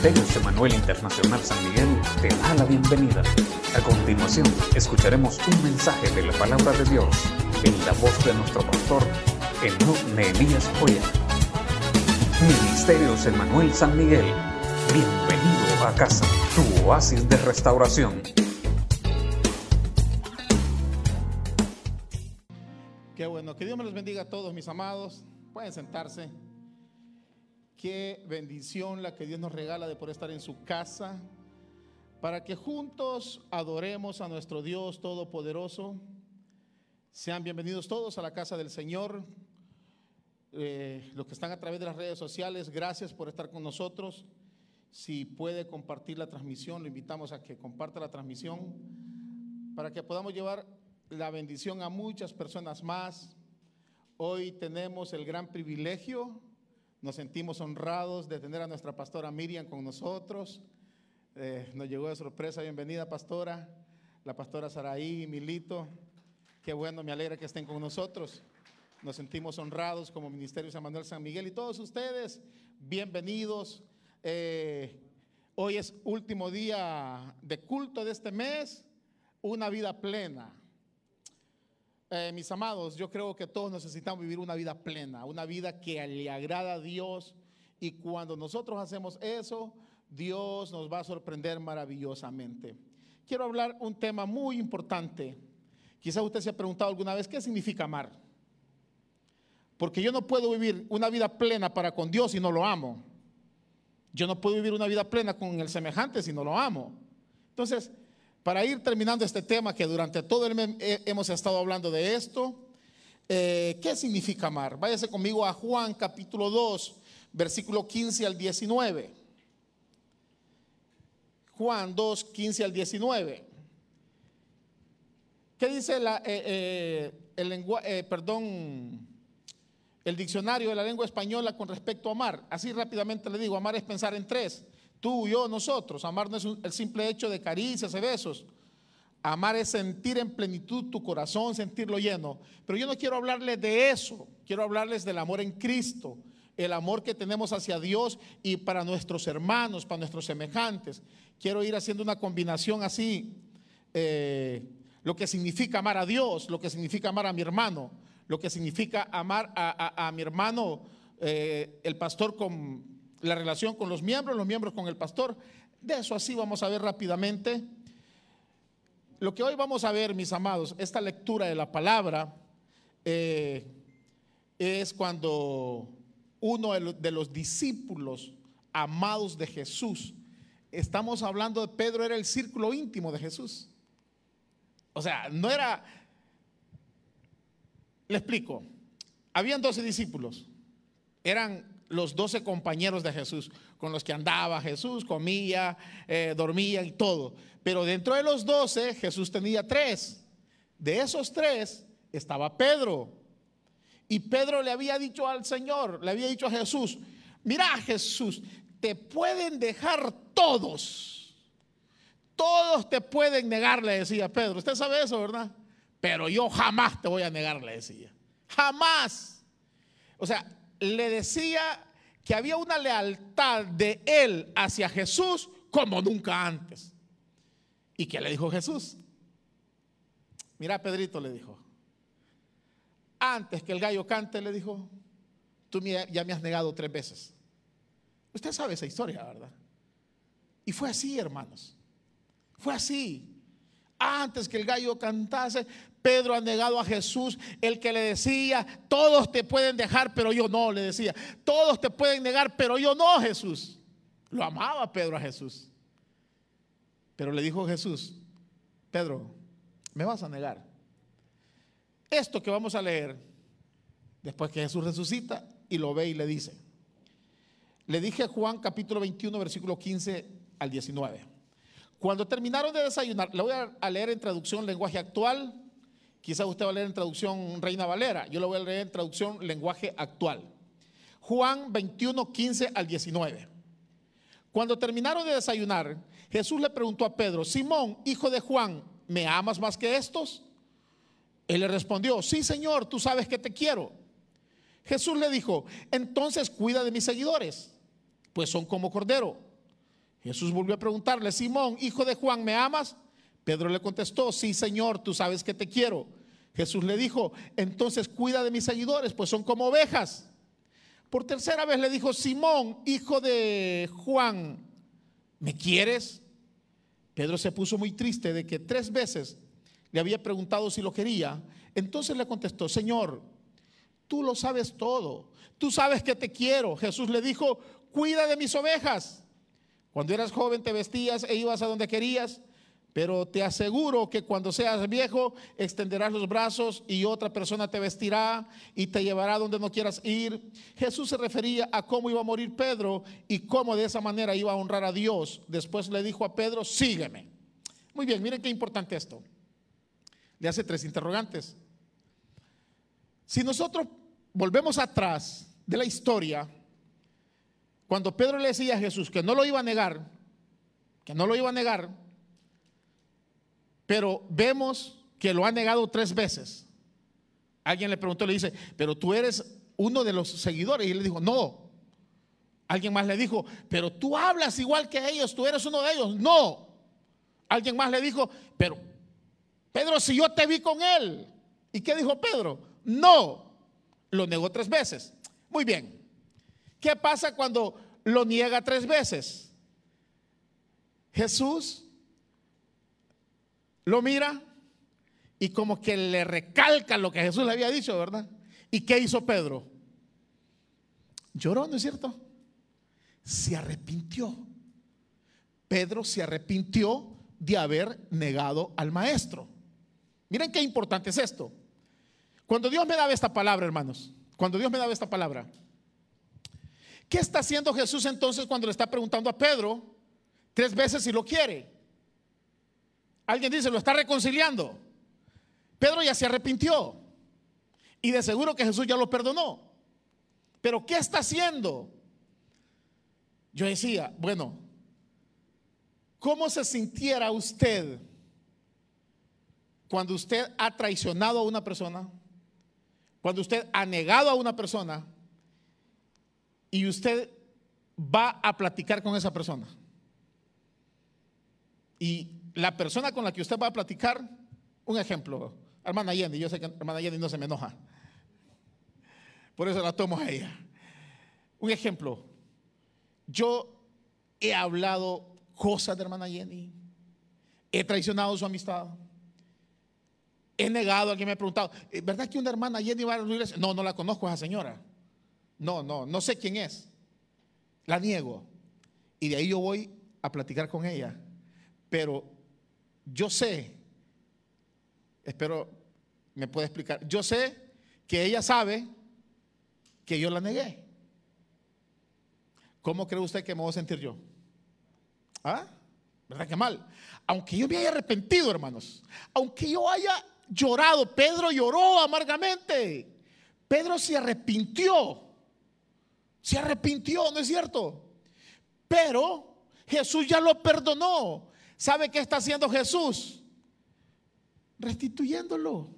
Ministerios Emanuel Internacional San Miguel te da la bienvenida. A continuación, escucharemos un mensaje de la palabra de Dios en la voz de nuestro pastor, Enoch Nehemías Joya. Ministerios Emanuel San Miguel, bienvenido a casa, tu oasis de restauración. Qué bueno, que Dios me los bendiga a todos mis amados. Pueden sentarse. Qué bendición la que Dios nos regala de poder estar en su casa para que juntos adoremos a nuestro Dios Todopoderoso. Sean bienvenidos todos a la casa del Señor. Eh, los que están a través de las redes sociales, gracias por estar con nosotros. Si puede compartir la transmisión, lo invitamos a que comparta la transmisión para que podamos llevar la bendición a muchas personas más. Hoy tenemos el gran privilegio nos sentimos honrados de tener a nuestra pastora Miriam con nosotros. Eh, nos llegó de sorpresa. Bienvenida, pastora. La pastora Saraí, Milito. Qué bueno, me alegra que estén con nosotros. Nos sentimos honrados como Ministerio San Manuel San Miguel y todos ustedes, bienvenidos. Eh, hoy es último día de culto de este mes, una vida plena. Eh, mis amados, yo creo que todos necesitamos vivir una vida plena, una vida que le agrada a Dios. Y cuando nosotros hacemos eso, Dios nos va a sorprender maravillosamente. Quiero hablar un tema muy importante. Quizás usted se ha preguntado alguna vez, ¿qué significa amar? Porque yo no puedo vivir una vida plena para con Dios si no lo amo. Yo no puedo vivir una vida plena con el semejante si no lo amo. Entonces, para ir terminando este tema que durante todo el mes hemos estado hablando de esto, eh, ¿qué significa amar? Váyase conmigo a Juan capítulo 2, versículo 15 al 19. Juan 2, 15 al 19. ¿Qué dice eh, eh, el el diccionario de la lengua española con respecto a amar? Así rápidamente le digo, amar es pensar en tres Tú, yo, nosotros. Amar no es el simple hecho de caricias y besos. Amar es sentir en plenitud tu corazón, sentirlo lleno. Pero yo no quiero hablarles de eso. Quiero hablarles del amor en Cristo. El amor que tenemos hacia Dios y para nuestros hermanos, para nuestros semejantes. Quiero ir haciendo una combinación así. Eh, lo que significa amar a Dios, lo que significa amar a mi hermano, lo que significa amar a, mi hermano, eh, el pastor con la relación con los miembros, los miembros con el pastor. De eso así vamos a ver rápidamente. Lo que hoy vamos a ver, mis amados, esta lectura de la palabra eh, es cuando uno de los discípulos amados de Jesús, estamos hablando de Pedro, era el círculo íntimo de Jesús. O sea, no era, le explico, habían 12 discípulos, eran los doce compañeros de Jesús, con los que andaba Jesús, comía, eh, dormía y todo. Pero dentro de los doce Jesús tenía tres. De esos tres estaba Pedro. Y Pedro le había dicho al Señor, le había dicho a Jesús, mira Jesús, te pueden dejar todos. Todos te pueden negar, le decía Pedro. Usted sabe eso, ¿verdad? Pero yo jamás te voy a negar, le decía. Jamás. O sea, le decía que había una lealtad de él hacia Jesús como nunca antes. ¿Y qué le dijo Jesús? Mira, Pedrito le dijo, antes que el gallo cante, le dijo, tú ya me has negado tres veces. Usted sabe esa historia, ¿verdad? Y fue así, hermanos. Fue así. Antes que el gallo cantase, Pedro ha negado a Jesús, el que le decía, todos te pueden dejar, pero yo no, le decía, todos te pueden negar, pero yo no, Jesús. Lo amaba Pedro a Jesús. Pero le dijo Jesús, Pedro, me vas a negar. Esto que vamos a leer, después que Jesús resucita y lo ve y le dice, le dije a Juan capítulo 21, versículo 15 al 19. Cuando terminaron de desayunar, le voy a leer en traducción lenguaje actual, Quizás usted va a leer en traducción Reina Valera, yo lo voy a leer en traducción lenguaje actual. Juan 21, 15 al 19. Cuando terminaron de desayunar, Jesús le preguntó a Pedro, Simón, hijo de Juan, ¿me amas más que estos? Él le respondió, sí Señor, tú sabes que te quiero. Jesús le dijo, entonces cuida de mis seguidores, pues son como cordero. Jesús volvió a preguntarle, Simón, hijo de Juan, ¿me amas? Pedro le contestó, sí, Señor, tú sabes que te quiero. Jesús le dijo, entonces cuida de mis seguidores, pues son como ovejas. Por tercera vez le dijo, Simón, hijo de Juan, ¿me quieres? Pedro se puso muy triste de que tres veces le había preguntado si lo quería. Entonces le contestó, Señor, tú lo sabes todo, tú sabes que te quiero. Jesús le dijo, cuida de mis ovejas. Cuando eras joven te vestías e ibas a donde querías, pero te aseguro que cuando seas viejo extenderás los brazos y otra persona te vestirá y te llevará donde no quieras ir. Jesús se refería a cómo iba a morir Pedro y cómo de esa manera iba a honrar a Dios. Después le dijo a Pedro, sígueme. Muy bien, miren qué importante esto. Le hace tres interrogantes. Si nosotros volvemos atrás de la historia, cuando Pedro le decía a Jesús que no lo iba a negar, que no lo iba a negar, pero vemos que lo ha negado tres veces. Alguien le preguntó, le dice, pero tú eres uno de los seguidores. Y él le dijo, no. Alguien más le dijo, pero tú hablas igual que ellos, tú eres uno de ellos. No. Alguien más le dijo, pero Pedro, si yo te vi con él. ¿Y qué dijo Pedro? No. Lo negó tres veces. Muy bien. ¿Qué pasa cuando lo niega tres veces? Jesús lo mira y como que le recalca lo que Jesús le había dicho, ¿verdad? ¿Y qué hizo Pedro? Lloró, ¿no es cierto? Se arrepintió. Pedro se arrepintió de haber negado al maestro. Miren qué importante es esto. Cuando Dios me daba esta palabra, hermanos, cuando Dios me daba esta palabra, ¿Qué está haciendo Jesús entonces cuando le está preguntando a Pedro tres veces si lo quiere? Alguien dice, lo está reconciliando. Pedro ya se arrepintió. Y de seguro que Jesús ya lo perdonó. Pero ¿qué está haciendo? Yo decía, bueno, ¿cómo se sintiera usted cuando usted ha traicionado a una persona? Cuando usted ha negado a una persona y usted va a platicar con esa persona. Y la persona con la que usted va a platicar, un ejemplo, hermana Yendi, yo sé que hermana Yendi no se me enoja. Por eso la tomo a ella. Un ejemplo, yo he hablado cosas de hermana Jenny, he traicionado su amistad, he negado, alguien me ha preguntado, eh, ¿verdad que una hermana Jenny va a la iglesia? No, no la conozco a esa señora. No, no, no sé quién es. La niego. Y de ahí yo voy a platicar con ella. Pero yo sé, espero me puede explicar, yo sé que ella sabe que yo la negué. ¿Cómo cree usted que me voy a sentir yo? ¿Ah? ¿Verdad que mal? Aunque yo me haya arrepentido, hermanos, aunque yo haya llorado, Pedro lloró amargamente. Pedro se arrepintió. Se arrepintió, ¿no es cierto? Pero Jesús ya lo perdonó. ¿Sabe qué está haciendo Jesús? Restituyéndolo.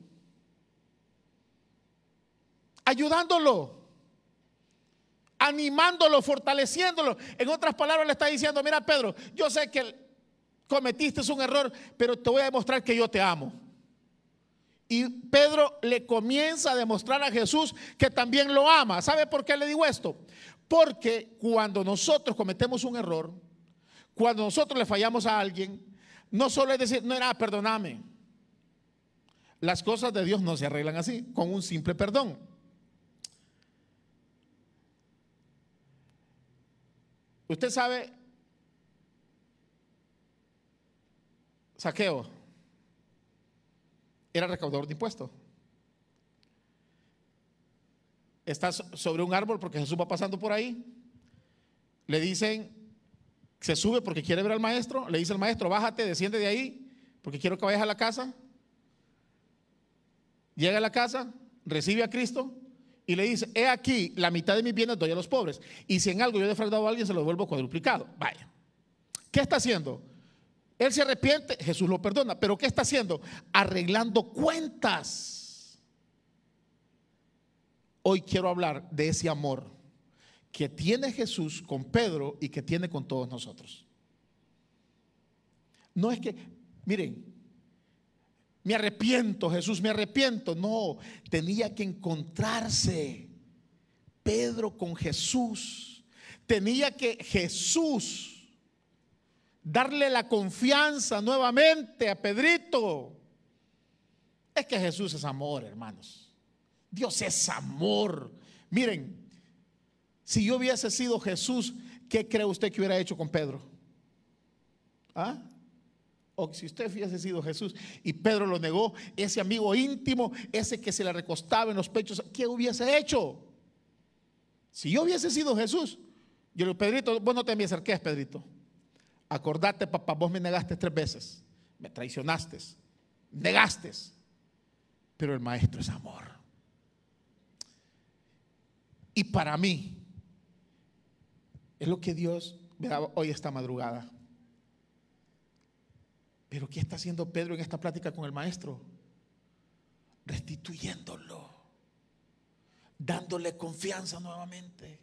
Ayudándolo. Animándolo, fortaleciéndolo. En otras palabras le está diciendo, mira Pedro, yo sé que cometiste un error, pero te voy a demostrar que yo te amo. Y Pedro le comienza a demostrar a Jesús que también lo ama. ¿Sabe por qué le digo esto? Porque cuando nosotros cometemos un error, cuando nosotros le fallamos a alguien, no solo es decir, no era, perdóname. Las cosas de Dios no se arreglan así, con un simple perdón. Usted sabe, saqueo era recaudador de impuestos. Está sobre un árbol porque Jesús va pasando por ahí. Le dicen, se sube porque quiere ver al maestro. Le dice el maestro, bájate, desciende de ahí porque quiero que vayas a la casa. Llega a la casa, recibe a Cristo y le dice, he aquí, la mitad de mis bienes doy a los pobres. Y si en algo yo he defraudado a alguien, se lo devuelvo cuadruplicado. Vaya. ¿Qué está haciendo? Él se arrepiente, Jesús lo perdona. Pero ¿qué está haciendo? Arreglando cuentas. Hoy quiero hablar de ese amor que tiene Jesús con Pedro y que tiene con todos nosotros. No es que, miren, me arrepiento, Jesús, me arrepiento. No, tenía que encontrarse Pedro con Jesús. Tenía que Jesús darle la confianza nuevamente a Pedrito. Es que Jesús es amor, hermanos. Dios es amor. Miren, si yo hubiese sido Jesús, ¿qué cree usted que hubiera hecho con Pedro? ¿Ah? O si usted hubiese sido Jesús y Pedro lo negó, ese amigo íntimo, ese que se le recostaba en los pechos, ¿qué hubiese hecho? Si yo hubiese sido Jesús, yo le digo, Pedrito, vos no te me acerques, Pedrito. Acordate, papá, vos me negaste tres veces, me traicionaste, negaste. Pero el maestro es amor. Y para mí, es lo que Dios hoy esta madrugada. Pero ¿qué está haciendo Pedro en esta plática con el maestro? Restituyéndolo, dándole confianza nuevamente,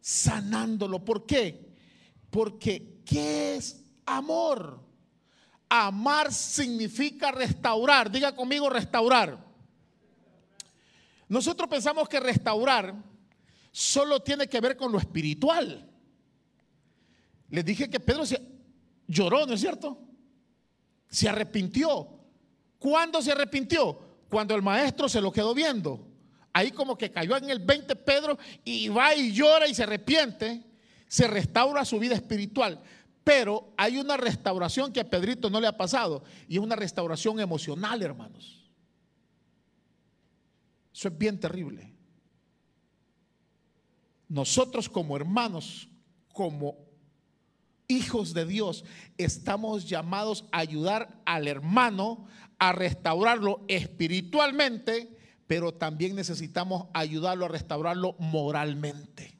sanándolo. ¿Por qué? Porque ¿qué es amor? Amar significa restaurar. Diga conmigo restaurar. Nosotros pensamos que restaurar solo tiene que ver con lo espiritual. Les dije que Pedro se lloró, ¿no es cierto? Se arrepintió. ¿Cuándo se arrepintió? Cuando el maestro se lo quedó viendo. Ahí como que cayó en el 20 Pedro y va y llora y se arrepiente. Se restaura su vida espiritual. Pero hay una restauración que a Pedrito no le ha pasado. Y es una restauración emocional, hermanos. Eso es bien terrible. Nosotros como hermanos, como hijos de Dios, estamos llamados a ayudar al hermano a restaurarlo espiritualmente, pero también necesitamos ayudarlo a restaurarlo moralmente.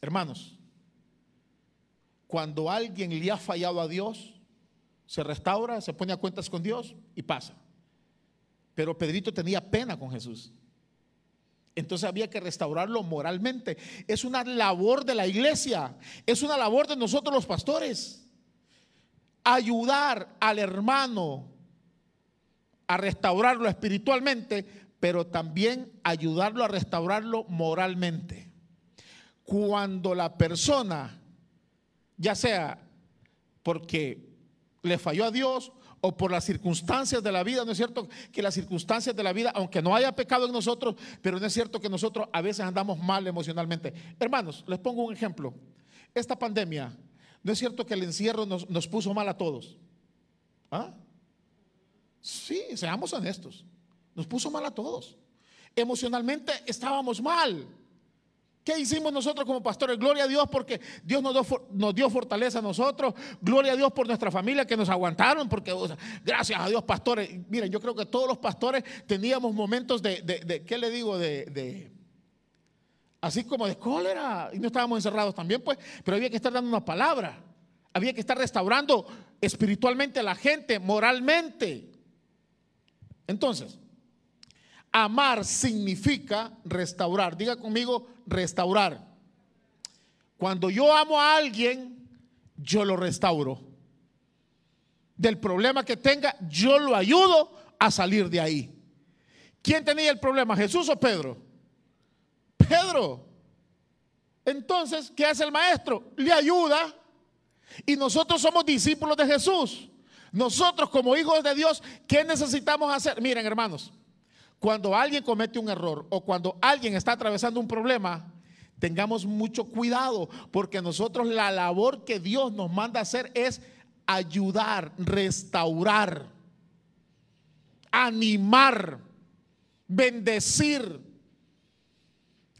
Hermanos, cuando alguien le ha fallado a Dios, se restaura, se pone a cuentas con Dios y pasa. Pero Pedrito tenía pena con Jesús. Entonces había que restaurarlo moralmente. Es una labor de la iglesia, es una labor de nosotros los pastores. Ayudar al hermano a restaurarlo espiritualmente, pero también ayudarlo a restaurarlo moralmente. Cuando la persona, ya sea porque le falló a Dios o por las circunstancias de la vida, ¿no es cierto? Que las circunstancias de la vida, aunque no haya pecado en nosotros, pero no es cierto que nosotros a veces andamos mal emocionalmente. Hermanos, les pongo un ejemplo. Esta pandemia, ¿no es cierto que el encierro nos, nos puso mal a todos? ¿Ah? Sí, seamos honestos. Nos puso mal a todos. Emocionalmente estábamos mal. ¿Qué hicimos nosotros como pastores? Gloria a Dios porque Dios nos dio, fortaleza a nosotros. Gloria a Dios por nuestra familia que nos aguantaron. Porque gracias a Dios, pastores. Miren, yo creo que todos los pastores teníamos momentos de, ¿qué le digo? De, así como de cólera. Y no estábamos encerrados también, pues. Pero había que estar dando una palabra. Había que estar restaurando espiritualmente a la gente, moralmente. Entonces, Amar significa restaurar. Diga conmigo, restaurar. Cuando yo amo a alguien, yo lo restauro. Del problema que tenga, yo lo ayudo a salir de ahí. ¿Quién tenía el problema, Jesús o Pedro? Pedro. Entonces, ¿qué hace el maestro? Le ayuda. Y nosotros somos discípulos de Jesús. Nosotros como hijos de Dios, ¿qué necesitamos hacer? Miren, hermanos, cuando alguien comete un error o cuando alguien está atravesando un problema, tengamos mucho cuidado, porque nosotros la labor que Dios nos manda hacer es ayudar, restaurar, animar, bendecir,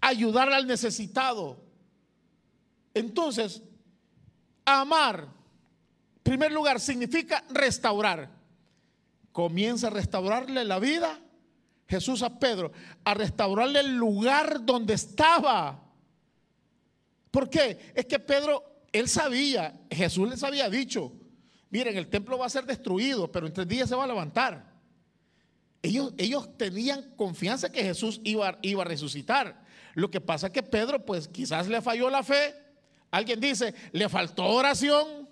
ayudar al necesitado. Entonces, amar, en primer lugar, significa restaurar. Comienza a restaurarle la vida Jesús a Pedro a restaurarle el lugar donde estaba. ¿Por qué? Es que Pedro, él sabía, Jesús les había dicho, miren, el templo va a ser destruido, pero en tres días se va a levantar. Ellos, ellos tenían confianza que Jesús iba, iba a resucitar. Lo que pasa es que Pedro, pues quizás le falló la fe, Alguien dice, le faltó oración.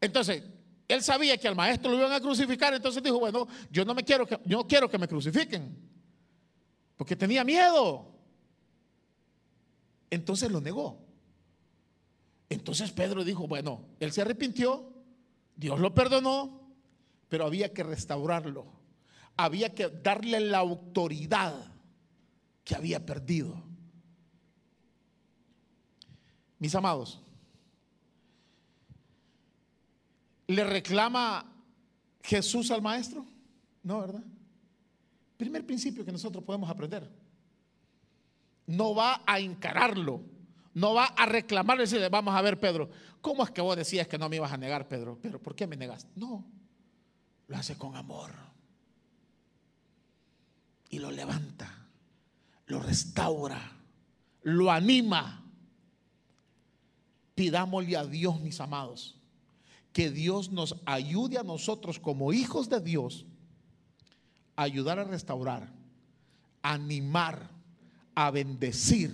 Entonces, él sabía que al maestro lo iban a crucificar, entonces dijo, bueno, yo no me quiero que, yo quiero que me crucifiquen. Porque tenía miedo. Entonces lo negó. Entonces Pedro dijo, bueno, él se arrepintió, Dios lo perdonó, pero había que restaurarlo. Había que darle la autoridad que había perdido. Mis amados, ¿le reclama Jesús al maestro? No, ¿verdad? Primer principio que nosotros podemos aprender. No va a encararlo, no va a reclamarle decirle, vamos a ver, Pedro, ¿cómo es que vos decías que no me ibas a negar, Pedro? Pero ¿por qué me negaste? No, lo hace con amor. Y lo levanta, lo restaura, lo anima. Pidámosle a Dios, mis amados, que Dios nos ayude a nosotros como hijos de Dios a ayudar a restaurar, a animar, a bendecir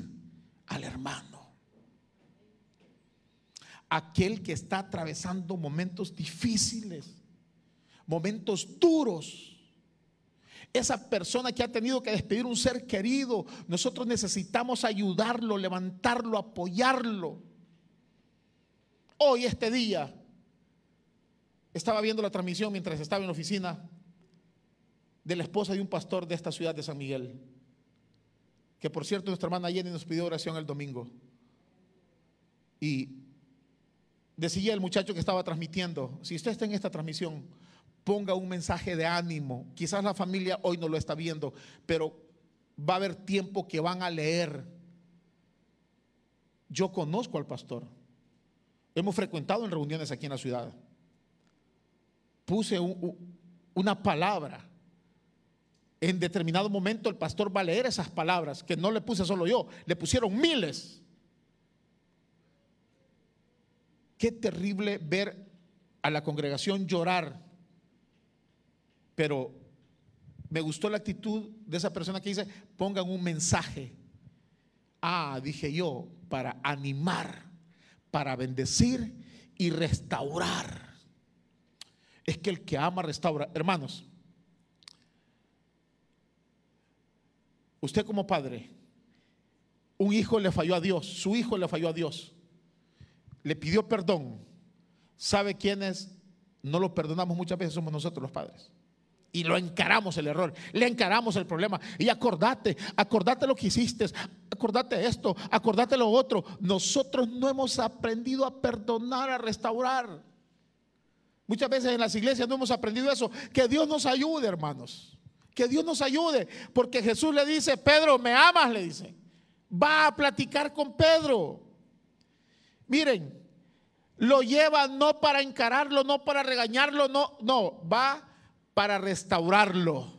al hermano. Aquel que está atravesando momentos difíciles, momentos duros. Esa persona que ha tenido que despedir un ser querido, nosotros necesitamos ayudarlo, levantarlo, apoyarlo. Hoy, este día, estaba viendo la transmisión mientras estaba en la oficina de la esposa de un pastor de esta ciudad de San Miguel, que por cierto nuestra hermana Jenny nos pidió oración el domingo. Y decía el muchacho que estaba transmitiendo, si usted está en esta transmisión, ponga un mensaje de ánimo. Quizás la familia hoy no lo está viendo, pero va a haber tiempo que van a leer. Yo conozco al pastor. Hemos frecuentado en reuniones aquí en la ciudad. Puse una palabra. En determinado momento el pastor va a leer esas palabras, que no le puse solo yo, le pusieron miles. Qué terrible ver a la congregación llorar. Pero me gustó la actitud de esa persona que dice, pongan un mensaje. Ah, dije yo, para animar para bendecir y restaurar. Es que el que ama restaura. Hermanos, usted como padre, un hijo le falló a Dios, su hijo le falló a Dios, le pidió perdón. ¿Sabe quiénes no lo perdonamos muchas veces? Somos nosotros los padres y lo encaramos el error, le encaramos el problema. Y acordate, acordate lo que hiciste, acordate esto, acordate lo otro. Nosotros no hemos aprendido a perdonar, a restaurar. Muchas veces en las iglesias no hemos aprendido eso. Que Dios nos ayude, hermanos. Que Dios nos ayude. Porque Jesús le dice, Pedro, ¿me amas? Le dice. Va a platicar con Pedro. Miren, lo lleva no para encararlo, no para regañarlo, no, no, va para restaurarlo.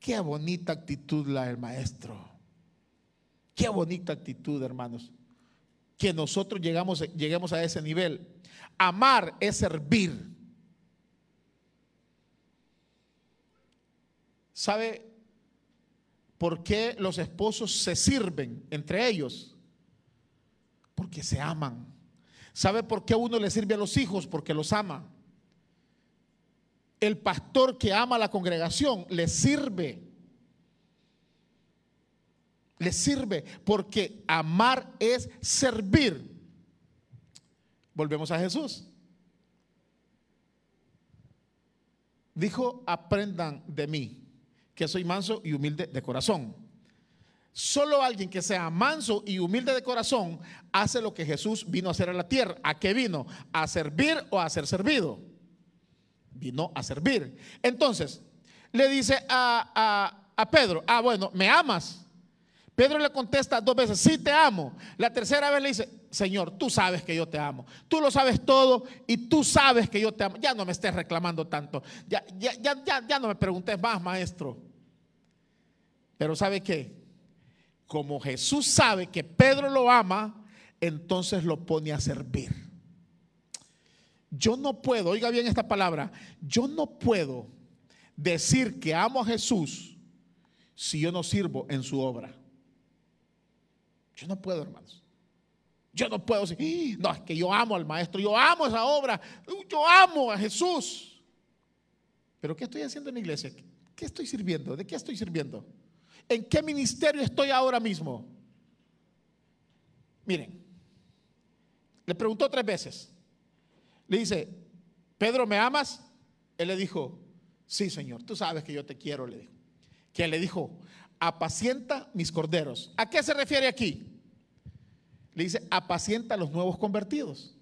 Qué bonita actitud la del maestro. Qué bonita actitud, hermanos. Que nosotros llegamos, lleguemos a ese nivel. Amar es servir. ¿Sabe por qué los esposos se sirven entre ellos? Porque se aman. ¿Sabe por qué uno le sirve a los hijos? Porque los ama el pastor que ama a la congregación le sirve. Le sirve porque amar es servir. Volvemos a Jesús. Dijo, aprendan de mí, que soy manso y humilde de corazón. Solo alguien que sea manso y humilde de corazón hace lo que Jesús vino a hacer a la tierra. ¿A qué vino? ¿A servir o a ser servido? vino a servir. Entonces, le dice a, Pedro, ah, bueno, ¿me amas? Pedro le contesta dos veces, sí te amo. La tercera vez le dice, Señor, tú sabes que yo te amo. Tú lo sabes todo y tú sabes que yo te amo. Ya no me estés reclamando tanto. Ya, ya, ya, ya no me preguntes más, maestro. Pero ¿sabe qué? Como Jesús sabe que Pedro lo ama, entonces lo pone a servir. Yo no puedo, oiga bien esta palabra, yo no puedo decir que amo a Jesús si yo no sirvo en su obra. Yo no puedo, hermanos. Yo no puedo decir, "Ah, no, es que yo amo al maestro, yo amo esa obra, yo amo a Jesús. Pero ¿qué estoy haciendo en la iglesia? ¿Qué estoy sirviendo? ¿De qué estoy sirviendo? ¿En qué ministerio estoy ahora mismo? Miren, le preguntó tres veces. Le dice, Pedro, ¿me amas? Él le dijo, sí, Señor, tú sabes que yo te quiero, le dijo. Que le dijo, apacienta mis corderos. ¿A qué se refiere aquí? Le dice, apacienta a los nuevos convertidos.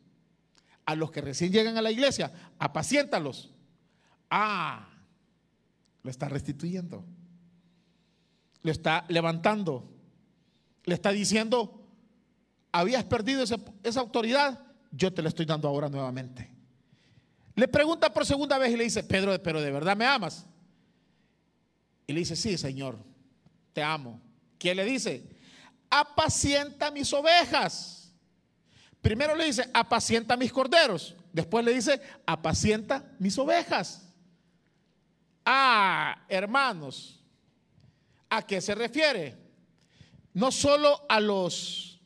A los que recién llegan a la iglesia, apaciéntalos. Ah, lo está restituyendo. Lo está levantando. Le está diciendo, habías perdido esa, esa autoridad, yo te la estoy dando ahora nuevamente. Le pregunta por segunda vez y le dice, Pedro, pero de verdad me amas. Y le dice, sí, Señor, te amo. ¿Quién le dice? Apacienta mis ovejas. Primero le dice, apacienta mis corderos. Después le dice, apacienta mis ovejas. Ah, hermanos, ¿a qué se refiere? No solo a los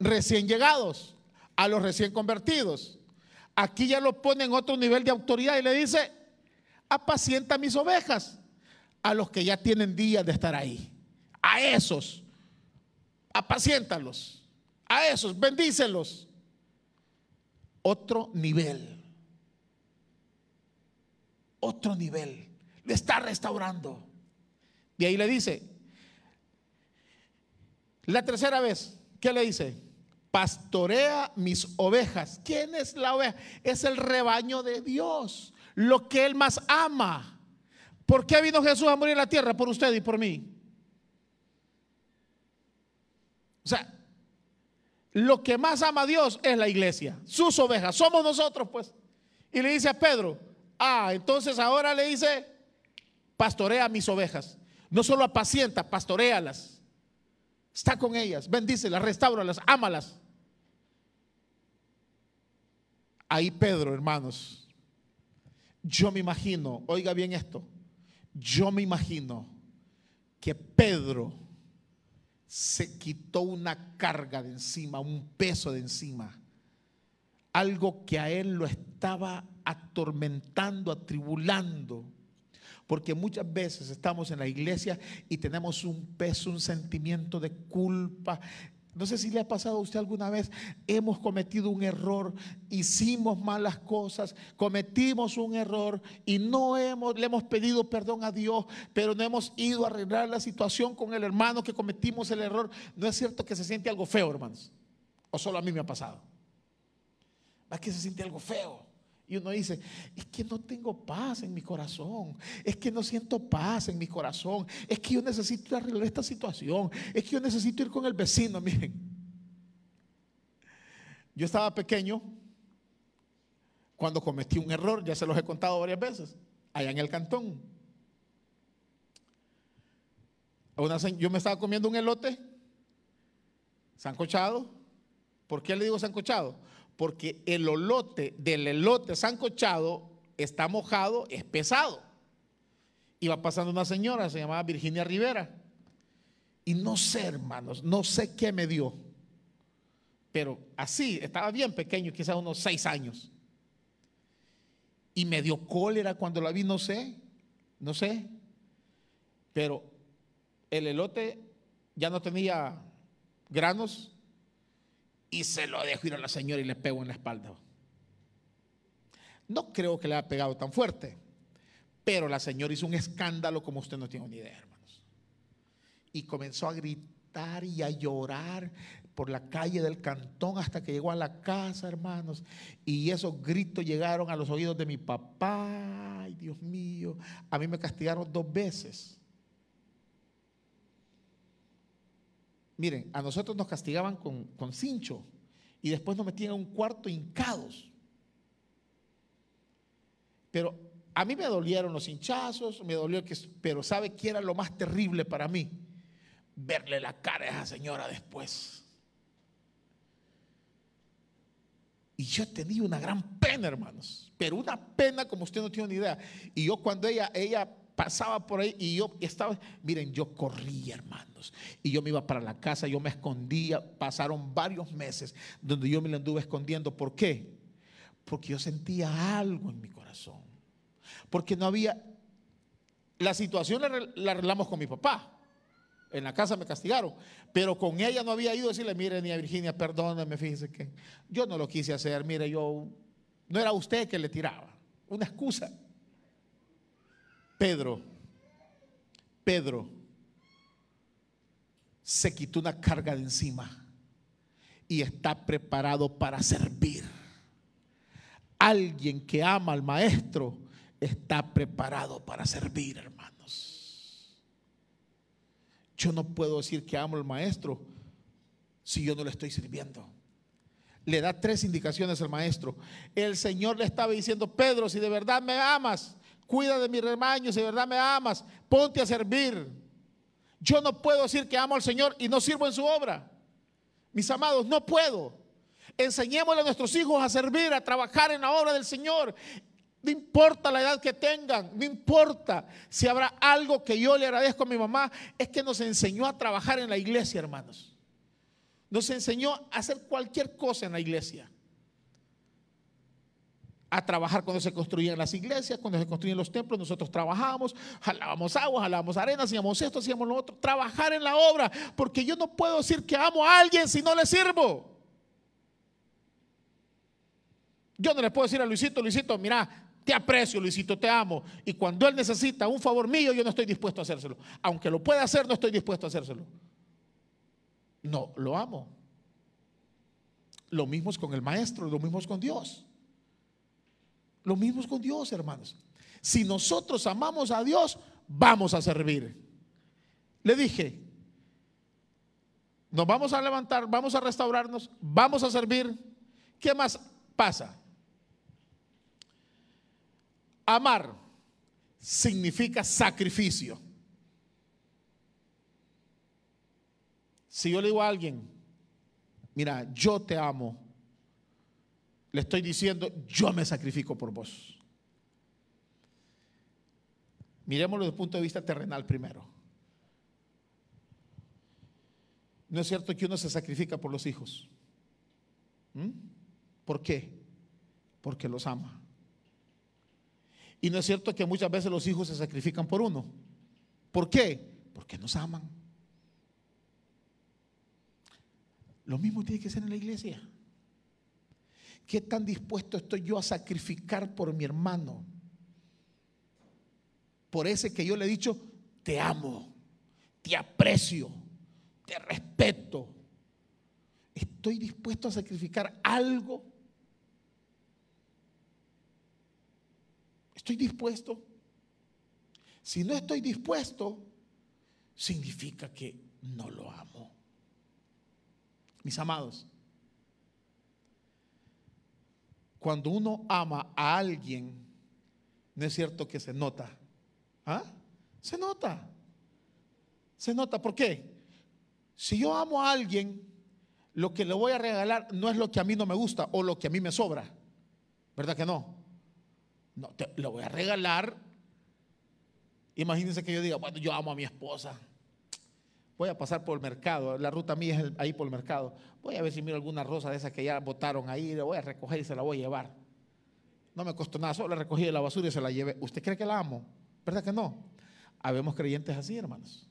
recién llegados, a los recién convertidos. Aquí ya lo pone en otro nivel de autoridad y le dice, apacienta mis ovejas a los que ya tienen días de estar ahí. A esos, apaciéntalos. A esos, bendícelos. Otro nivel. Otro nivel. Le está restaurando. Y ahí le dice, la tercera vez, ¿qué le dice? Pastorea mis ovejas. ¿Quién es la oveja? Es el rebaño de Dios, lo que Él más ama. ¿Por qué vino Jesús a morir en la tierra? Por usted y por mí. O sea, lo que más ama a Dios es la iglesia, sus ovejas, somos nosotros pues. Y le dice a Pedro, ah, entonces ahora le dice, pastorea mis ovejas. No solo apacienta, pastorealas. Está con ellas, bendícelas, restauralas, ámalas. Ahí Pedro, hermanos, yo me imagino, oiga bien esto, yo me imagino que Pedro se quitó una carga de encima, un peso de encima, algo que a él lo estaba atormentando, atribulando. Porque muchas veces estamos en la iglesia y tenemos un peso, un sentimiento de culpa. No sé si le ha pasado a usted alguna vez, hemos cometido un error, hicimos malas cosas, cometimos un error y no hemos, le hemos pedido perdón a Dios, pero no hemos ido a arreglar la situación con el hermano que cometimos el error. No es cierto que se siente algo feo, hermanos. O solo a mí me ha pasado. Es que se siente algo feo. Y uno dice, es que no tengo paz en mi corazón, es que no siento paz en mi corazón, es que yo necesito arreglar esta situación, es que yo necesito ir con el vecino. Miren, yo estaba pequeño cuando cometí un error, ya se los he contado varias veces, allá en el cantón. Una, yo me estaba comiendo un elote sancochado. ¿Por qué le digo sancochado? Porque el olote del elote sancochado está mojado, es pesado. Iba pasando una señora, se llamaba Virginia Rivera. Y no sé, hermanos, no sé qué me dio. Pero así, estaba bien pequeño, quizás unos seis años. Y me dio cólera cuando la vi, no sé, no sé. Pero el elote ya no tenía granos, y se lo dejo ir a la señora y le pego en la espalda. No creo que le haya pegado tan fuerte, pero la señora hizo un escándalo como usted no tiene ni idea, hermanos. Y comenzó a gritar y a llorar por la calle del cantón hasta que llegó a la casa, hermanos. Y esos gritos llegaron a los oídos de mi papá. Ay, Dios mío, a mí me castigaron dos veces. Miren, a nosotros nos castigaban con, con cincho y después nos metían en un cuarto hincados. Pero a mí me dolieron los hinchazos, me dolió que, pero ¿sabe qué era lo más terrible para mí? Verle la cara a esa señora después. Y yo tenía una gran pena, hermanos, pero una pena como usted no tiene ni idea. Y yo cuando ella, ella pasaba por ahí y yo estaba, miren, yo corría, hermanos, y yo me iba para la casa, yo me escondía, pasaron varios meses donde yo me lo anduve escondiendo. ¿Por qué? Porque yo sentía algo en mi corazón. Porque no había, la situación la, arreglamos con mi papá. En la casa me castigaron, pero con ella no había ido a decirle, mire, ni a Virginia, perdóname, fíjese que yo no lo quise hacer, mire, yo, no era usted que le tiraba, una excusa. Pedro, Pedro se quitó una carga de encima y está preparado para servir. Alguien que ama al maestro está preparado para servir, hermanos. Yo no puedo decir que amo al maestro si yo no le estoy sirviendo. Le da tres indicaciones al maestro. El Señor le estaba diciendo, Pedro, si de verdad me amas, cuida de mi rebaño, si de verdad me amas, ponte a servir. Yo no puedo decir que amo al Señor y no sirvo en su obra. Mis amados, no puedo. Enseñémosle a nuestros hijos a servir, a trabajar en la obra del Señor. No importa la edad que tengan, no importa si habrá algo que yo le agradezco a mi mamá, es que nos enseñó a trabajar en la iglesia, hermanos. Nos enseñó a hacer cualquier cosa en la iglesia a trabajar cuando se construían las iglesias, cuando se construían los templos, nosotros trabajábamos, jalábamos agua, jalábamos arena, hacíamos esto, hacíamos lo otro, trabajar en la obra, porque yo no puedo decir que amo a alguien si no le sirvo. Yo no le puedo decir a Luisito, Luisito, mira, te aprecio, Luisito, te amo. Y cuando él necesita un favor mío, yo no estoy dispuesto a hacérselo. Aunque lo pueda hacer, no estoy dispuesto a hacérselo. No, lo amo. Lo mismo es con el maestro, lo mismo es con Dios. Lo mismo es con Dios, hermanos. Si nosotros amamos a Dios, vamos a servir. Le dije, nos vamos a levantar, vamos a restaurarnos, vamos a servir. ¿Qué más pasa? Amar significa sacrificio. Si yo le digo a alguien, mira, yo te amo, le estoy diciendo, yo me sacrifico por vos. Miremoslo desde el punto de vista terrenal primero. ¿No es cierto que uno se sacrifica por los hijos? ¿Mm? ¿Por qué? Porque los ama. Y no es cierto que muchas veces los hijos se sacrifican por uno. ¿Por qué? Porque nos aman. Lo mismo tiene que ser en la iglesia. ¿Qué tan dispuesto estoy yo a sacrificar por mi hermano? Por ese que yo le he dicho, te amo, te aprecio, te respeto. ¿Estoy dispuesto a sacrificar algo? ¿Estoy dispuesto? Si no estoy dispuesto, significa que no lo amo. Mis amados, cuando uno ama a alguien, no es cierto que se nota. ¿Ah? Se nota. Se nota. ¿Por qué? Si yo amo a alguien, lo que le voy a regalar no es lo que a mí no me gusta o lo que a mí me sobra. ¿Verdad que no? No, te, lo voy a regalar. Imagínense que yo diga, bueno, yo amo a mi esposa. Voy a pasar por el mercado, la ruta mía es ahí por el mercado. Voy a ver si miro alguna rosa de esas que ya botaron ahí, la voy a recoger y se la voy a llevar. No me costó nada, solo la recogí de la basura y se la llevé. ¿Usted cree que la amo? ¿Verdad que no? Habemos creyentes así, hermanos.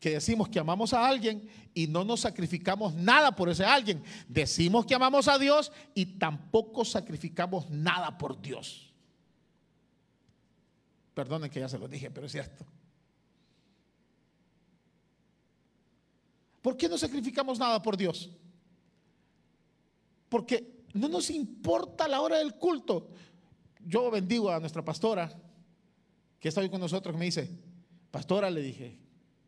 Que decimos que amamos a alguien y no nos sacrificamos nada por ese alguien. Decimos que amamos a Dios y tampoco sacrificamos nada por Dios. Perdonen que ya se lo dije, pero es cierto. ¿Por qué no sacrificamos nada por Dios? Porque no nos importa la hora del culto. Yo bendigo a nuestra pastora que está hoy con nosotros, me dice, pastora, le dije,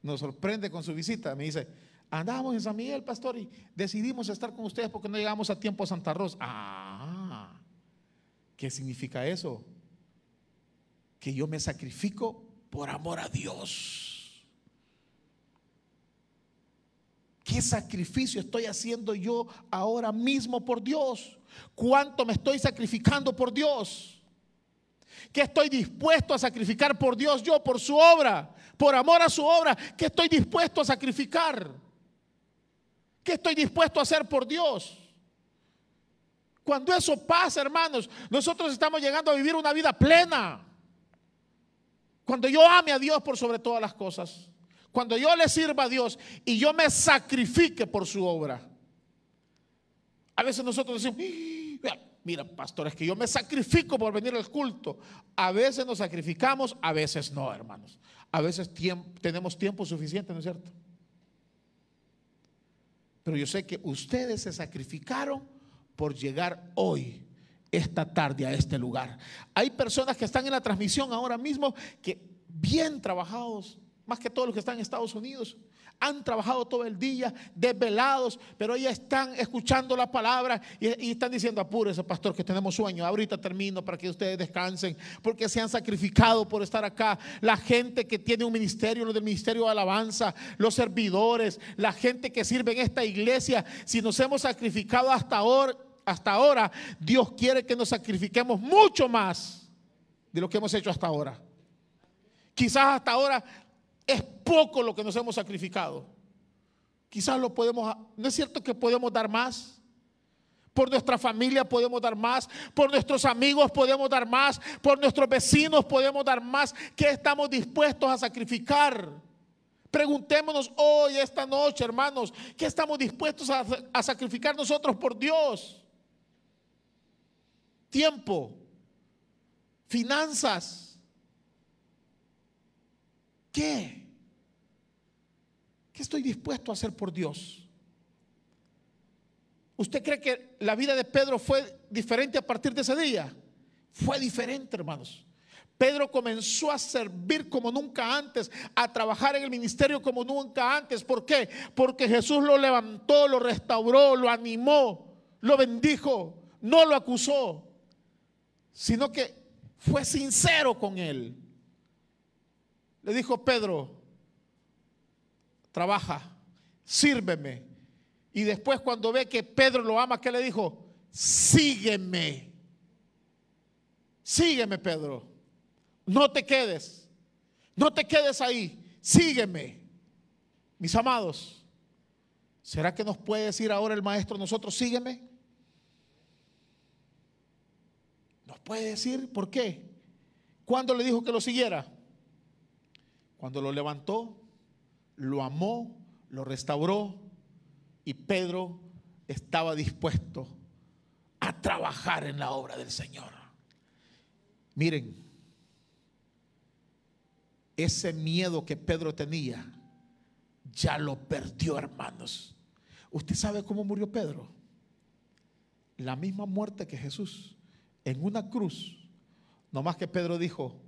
nos sorprende con su visita, me dice, andamos en San Miguel, pastor, y decidimos estar con ustedes porque no llegamos a tiempo a Santa Rosa. Ah, ¿qué significa eso? Que yo me sacrifico por amor a Dios. ¿Qué sacrificio estoy haciendo yo ahora mismo por Dios? ¿Cuánto me estoy sacrificando por Dios? ¿Qué estoy dispuesto a sacrificar por Dios yo, por su obra? Por amor a su obra, ¿qué estoy dispuesto a sacrificar? ¿Qué estoy dispuesto a hacer por Dios? Cuando eso pasa, hermanos, nosotros estamos llegando a vivir una vida plena. Cuando yo ame a Dios por sobre todas las cosas. Cuando yo le sirva a Dios y yo me sacrifique por su obra. A veces nosotros decimos, mira, pastor, es que yo me sacrifico por venir al culto. A veces nos sacrificamos, a veces no, hermanos. A veces tenemos tiempo suficiente, ¿no es cierto? Pero yo sé que ustedes se sacrificaron por llegar hoy, esta tarde, a este lugar. Hay personas que están en la transmisión ahora mismo que bien trabajados, más que todos los que están en Estados Unidos, han trabajado todo el día, desvelados, pero ya están escuchando la palabra y, están diciendo, apúrese, pastor, que tenemos sueño. Ahorita termino para que ustedes descansen, porque se han sacrificado por estar acá. La gente que tiene un ministerio, los del ministerio de alabanza, los servidores, la gente que sirve en esta iglesia, si nos hemos sacrificado hasta ahora, hasta ahora, Dios quiere que nos sacrifiquemos mucho más de lo que hemos hecho hasta ahora. Quizás hasta ahora es poco lo que nos hemos sacrificado. Quizás lo podemos, no es cierto que podemos dar más. Por nuestra familia podemos dar más, por nuestros amigos podemos dar más, por nuestros vecinos podemos dar más. ¿Qué estamos dispuestos a sacrificar? Preguntémonos hoy, esta noche, hermanos, ¿qué estamos dispuestos a, a sacrificar nosotros por Dios? Tiempo, finanzas, ¿Qué? ¿Qué estoy dispuesto a hacer por Dios? ¿Usted cree que la vida de Pedro fue diferente a partir de ese día? Fue diferente, hermanos. Pedro comenzó a servir como nunca antes, a trabajar en el ministerio como nunca antes. ¿Por qué? Porque Jesús lo levantó, lo restauró, lo animó, lo bendijo, no lo acusó, sino que fue sincero con él. Le dijo Pedro, trabaja, sírveme. Y después cuando ve que Pedro lo ama, ¿qué le dijo? Sígueme. Sígueme, Pedro. No te quedes. No te quedes ahí. Sígueme. Mis amados, ¿será que nos puede decir ahora el maestro nosotros, sígueme? ¿Nos puede decir por qué? ¿Cuándo le dijo que lo siguiera? Cuando lo levantó, lo amó, lo restauró y Pedro estaba dispuesto a trabajar en la obra del Señor. Miren, ese miedo que Pedro tenía, ya lo perdió, hermanos. ¿Usted sabe cómo murió Pedro? La misma muerte que Jesús en una cruz. No más que Pedro dijo,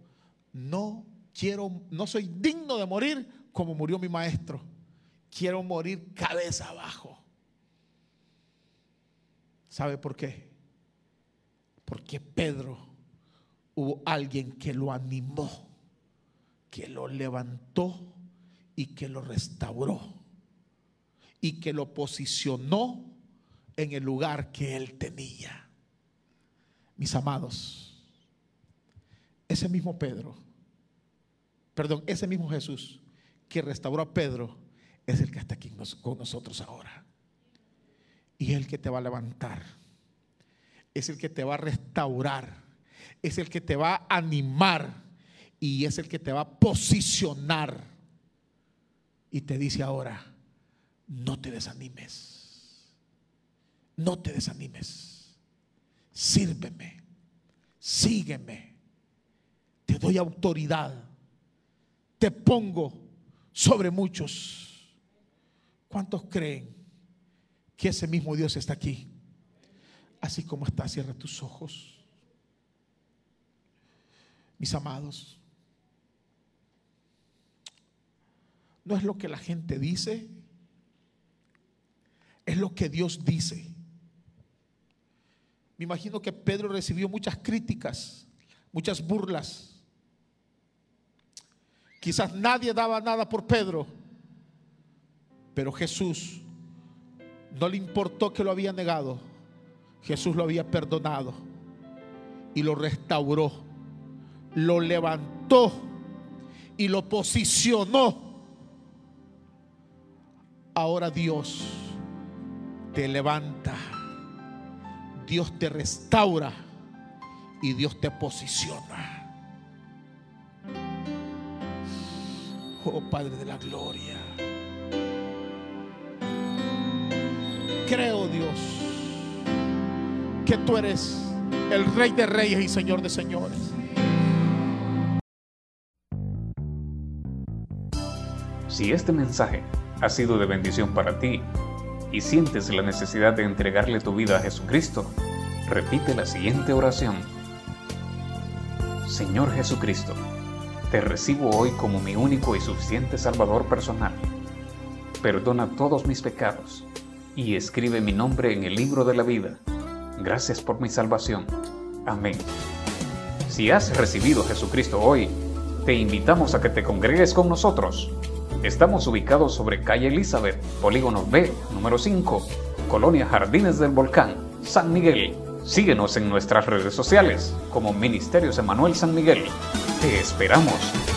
no quiero, no soy digno de morir como murió mi maestro. Quiero morir cabeza abajo. ¿Sabe por qué? Porque Pedro hubo alguien que lo animó, que lo levantó y que lo restauró y que lo posicionó en el lugar que él tenía. Mis amados, ese mismo Pedro perdón, ese mismo Jesús que restauró a Pedro es el que está aquí con nosotros ahora. Y es el que te va a levantar. Es el que te va a restaurar. Es el que te va a animar. Y es el que te va a posicionar. Y te dice ahora, no te desanimes. No te desanimes. Sírveme. Sígueme. Te doy autoridad te pongo sobre muchos. ¿Cuántos creen que ese mismo Dios está aquí? Así como está, cierra tus ojos. Mis amados, no es lo que la gente dice, es lo que Dios dice. Me imagino que Pedro recibió muchas críticas, muchas burlas Quizás nadie daba nada por Pedro, pero Jesús no le importó que lo había negado. Jesús lo había perdonado y lo restauró lo levantó y lo posicionó. Ahora Dios te levanta, Dios te restaura y Dios te posiciona. Oh Padre de la Gloria. Creo Dios que tú eres el Rey de Reyes y Señor de Señores. Si este mensaje ha sido de bendición para ti y sientes la necesidad de entregarle tu vida a Jesucristo, repite la siguiente oración. Señor Jesucristo, te recibo hoy como mi único y suficiente Salvador personal. Perdona todos mis pecados y escribe mi nombre en el libro de la vida. Gracias por mi salvación. Amén. Si has recibido a Jesucristo hoy, te invitamos a que te congregues con nosotros. Estamos ubicados sobre calle Elizabeth, Polígono B, número 5, Colonia Jardines del Volcán, San Miguel. Síguenos en nuestras redes sociales como Ministerios Emanuel San Miguel. Te esperamos.